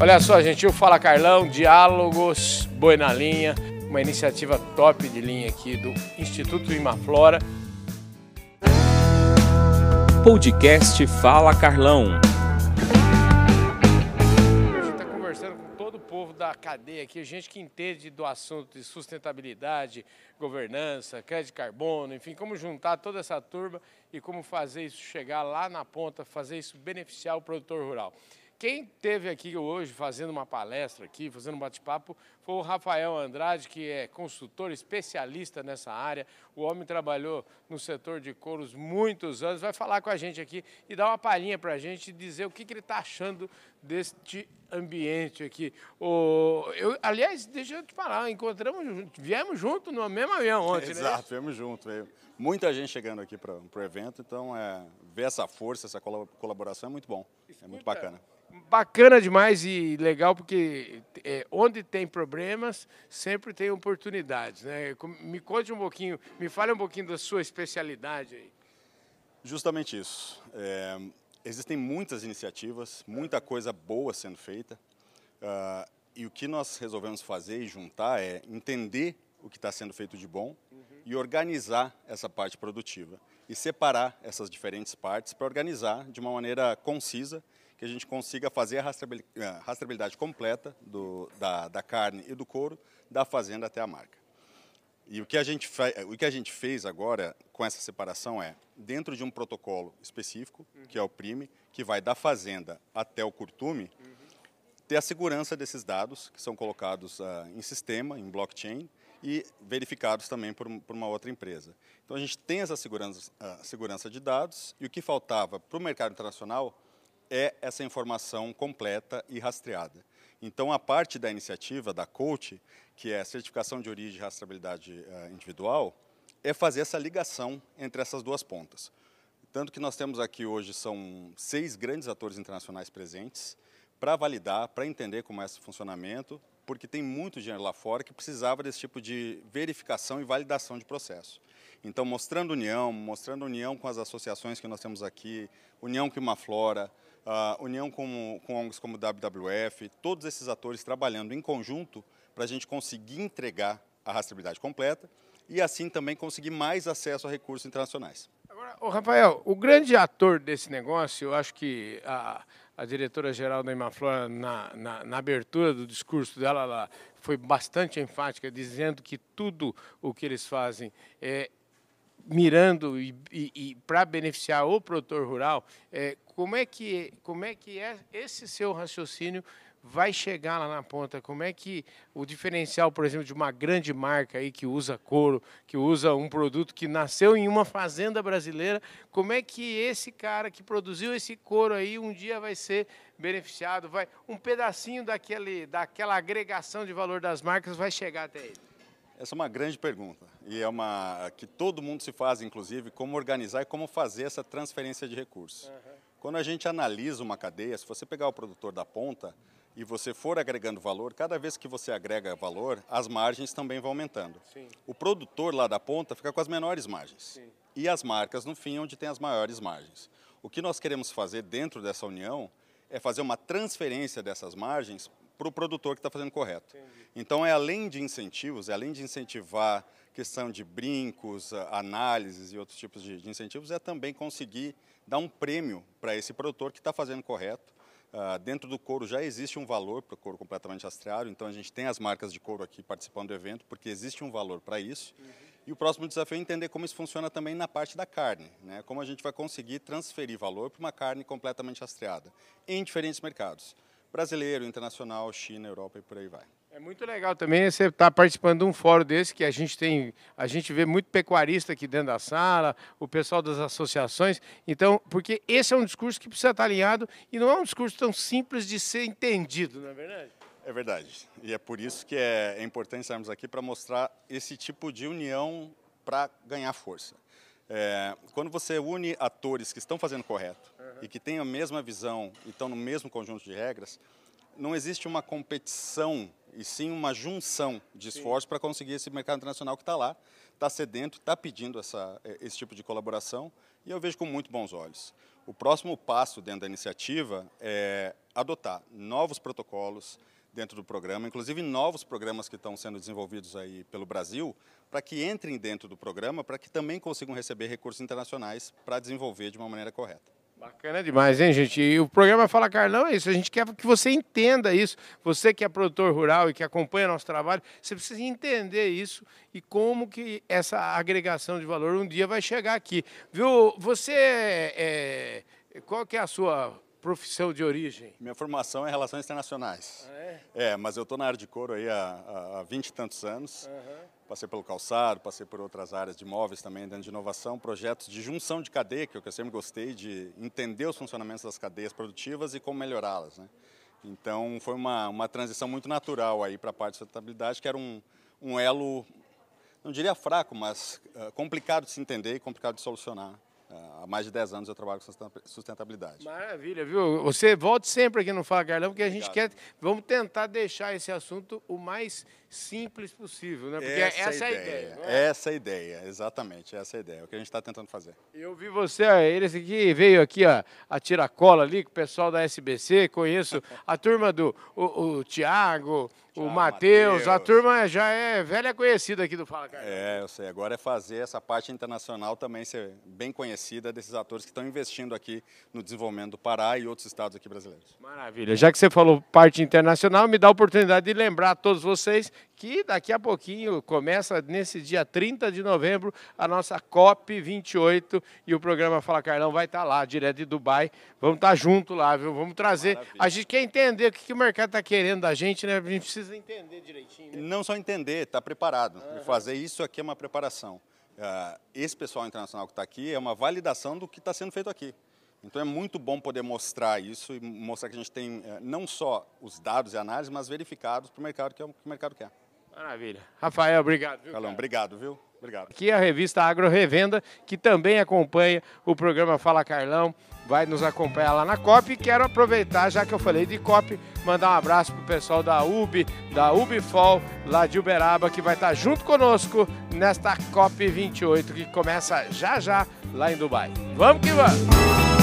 Olha só, gente, o Fala Carlão, Diálogos, Boi na Linha, uma iniciativa top de linha aqui do Instituto Imaflora. Podcast Fala Carlão. A gente está conversando com todo o povo da cadeia aqui, gente que entende do assunto de sustentabilidade, governança, crédito de carbono, enfim, como juntar toda essa turma e como fazer isso chegar lá na ponta, fazer isso beneficiar o produtor rural. Quem teve aqui hoje fazendo uma palestra aqui, fazendo um bate-papo, foi o Rafael Andrade, que é consultor especialista nessa área. O homem trabalhou no setor de couros muitos anos, vai falar com a gente aqui e dar uma palhinha para a gente dizer o que, que ele está achando deste ambiente aqui. O, eu, aliás, deixa eu te falar, encontramos, viemos junto no mesmo avião ontem, Exato, né? Exato, viemos junto. Muita gente chegando aqui para o evento, então é, ver essa força, essa colaboração é muito bom, Escuta, é muito bacana bacana demais e legal porque é, onde tem problemas sempre tem oportunidades, né? Me conte um pouquinho, me fale um pouquinho da sua especialidade aí. Justamente isso. É, existem muitas iniciativas, muita coisa boa sendo feita uh, e o que nós resolvemos fazer e juntar é entender o que está sendo feito de bom uhum. e organizar essa parte produtiva e separar essas diferentes partes para organizar de uma maneira concisa que a gente consiga fazer a rastreabilidade completa do, da, da carne e do couro da fazenda até a marca. E o que, a gente o que a gente fez agora com essa separação é, dentro de um protocolo específico, uhum. que é o PRIME, que vai da fazenda até o curtume, uhum. ter a segurança desses dados, que são colocados uh, em sistema, em blockchain, e verificados também por, por, uma outra empresa. Então a gente tem essa segurança, uh, segurança de dados, e o que faltava para o mercado internacional é essa informação completa e rastreada. Então, a parte da iniciativa da COACH, que é a certificação de origem e rastreabilidade uh, individual, é fazer essa ligação entre essas duas pontas. Tanto que nós temos aqui hoje são seis grandes atores internacionais presentes para validar, para entender como é esse funcionamento, porque tem muito dinheiro lá fora que precisava desse tipo de verificação e validação de processo. Então, mostrando união, mostrando união com as associações que nós temos aqui, união com uma flora, a união com, com ONGs como WWF, todos esses atores trabalhando em conjunto para a gente conseguir entregar a rastreabilidade completa e assim também conseguir mais acesso a recursos internacionais. Agora, o Rafael, o grande ator desse negócio, eu acho que a, a diretora-geral da Imaflora, na, na, na, abertura do discurso dela, ela foi bastante enfática, dizendo que tudo o que eles fazem é mirando e, e, e para beneficiar o produtor rural, é, como é que como é que é esse seu raciocínio vai chegar lá na ponta? Como é que o diferencial, por exemplo, de uma grande marca aí que usa couro, que usa um produto que nasceu em uma fazenda brasileira, como é que esse cara que produziu esse couro aí um dia vai ser beneficiado? Vai um pedacinho daquele daquela agregação de valor das marcas vai chegar até ele? Essa é uma grande pergunta e é uma que todo mundo se faz, inclusive, como organizar e como fazer essa transferência de recursos. Uhum. Quando a gente analisa uma cadeia, se você pegar o produtor da ponta e você for agregando valor, cada vez que você agrega valor, as margens também vão aumentando. Sim. O produtor lá da ponta fica com as menores margens Sim. e as marcas no fim onde tem as maiores margens. O que nós queremos fazer dentro dessa união é fazer uma transferência dessas margens para o produtor que está fazendo correto. Entendi. Então, é além de incentivos, é além de incentivar questão de brincos, análises e outros tipos de, de incentivos, é também conseguir dar um prêmio para esse produtor que está fazendo correto. Uh, dentro do couro já existe um valor para o couro completamente rastreado, então a gente tem as marcas de couro aqui participando do evento, porque existe um valor para isso. Uhum. E o próximo desafio é entender como isso funciona também na parte da carne, né? como a gente vai conseguir transferir valor para uma carne completamente rastreada em diferentes mercados brasileiro, internacional, China, Europa e por aí vai. É muito legal também você estar tá participando de um fórum desse que a gente tem, a gente vê muito pecuarista aqui dentro da sala, o pessoal das associações. Então, porque esse é um discurso que precisa estar alinhado e não é um discurso tão simples de ser entendido, não é verdade? É verdade. E é por isso que é, é importante estarmos aqui para mostrar esse tipo de união para ganhar força. É, quando você une atores que estão fazendo correto. E que têm a mesma visão e estão no mesmo conjunto de regras, não existe uma competição e sim uma junção de esforços para conseguir esse mercado internacional que está lá, está sedento, está pedindo essa, esse tipo de colaboração e eu vejo com muito bons olhos. O próximo passo dentro da iniciativa é adotar novos protocolos dentro do programa, inclusive novos programas que estão sendo desenvolvidos aí pelo Brasil, para que entrem dentro do programa, para que também consigam receber recursos internacionais para desenvolver de uma maneira correta. Bacana demais, hein, gente? E o programa Fala Carlão é isso. A gente quer que você entenda isso. Você que é produtor rural e que acompanha nosso trabalho, você precisa entender isso e como que essa agregação de valor um dia vai chegar aqui. Viu? Você, é, qual que é a sua profissão de origem? Minha formação é Relações Internacionais. Ah, é? é? mas eu estou na área de couro aí há, há 20 e tantos anos. Uhum. Passei pelo calçado, passei por outras áreas de imóveis também, dentro de inovação, projetos de junção de cadeia, que eu sempre gostei de entender os funcionamentos das cadeias produtivas e como melhorá-las. Né? Então, foi uma, uma transição muito natural aí para a parte de sustentabilidade, que era um, um elo, não diria fraco, mas uh, complicado de se entender e complicado de solucionar Há mais de 10 anos eu trabalho com sustentabilidade. Maravilha, viu? Você volte sempre aqui no Fala Carlão, porque a gente quer. Vamos tentar deixar esse assunto o mais simples possível, né? Porque essa, essa é a ideia. É? Essa é a ideia, exatamente, essa é a ideia. É o que a gente está tentando fazer. Eu vi você, ele aqui veio aqui ó, a tiracola ali com o pessoal da SBC, conheço a turma do o, o Tiago, o Matheus, a turma já é velha conhecida aqui do Fala Carlão. É, eu sei. Agora é fazer essa parte internacional também ser bem conhecida desses atores que estão investindo aqui no desenvolvimento do Pará e outros estados aqui brasileiros. Maravilha. Já que você falou parte internacional, me dá a oportunidade de lembrar a todos vocês que daqui a pouquinho começa nesse dia 30 de novembro a nossa COP 28 e o programa Fala Carlão vai estar lá, direto de Dubai. Vamos estar junto lá, viu? Vamos trazer. Maravilha. A gente quer entender o que, que o mercado está querendo da gente, né? A gente precisa entender direitinho. Né? Não só entender, estar tá preparado. Uhum. E fazer isso aqui é uma preparação. Uh, esse pessoal internacional que está aqui é uma validação do que está sendo feito aqui. Então é muito bom poder mostrar isso e mostrar que a gente tem uh, não só os dados e análises, mas verificados para o mercado que é o que o mercado quer. Maravilha. Rafael, obrigado. Viu, Calão, obrigado, viu? Obrigado. Aqui é a revista Agro Revenda, que também acompanha o programa Fala Carlão, vai nos acompanhar lá na COP. E quero aproveitar, já que eu falei de COP, mandar um abraço pro pessoal da UB, da UBFOL, lá de Uberaba, que vai estar junto conosco nesta COP 28, que começa já já lá em Dubai. Vamos que vamos!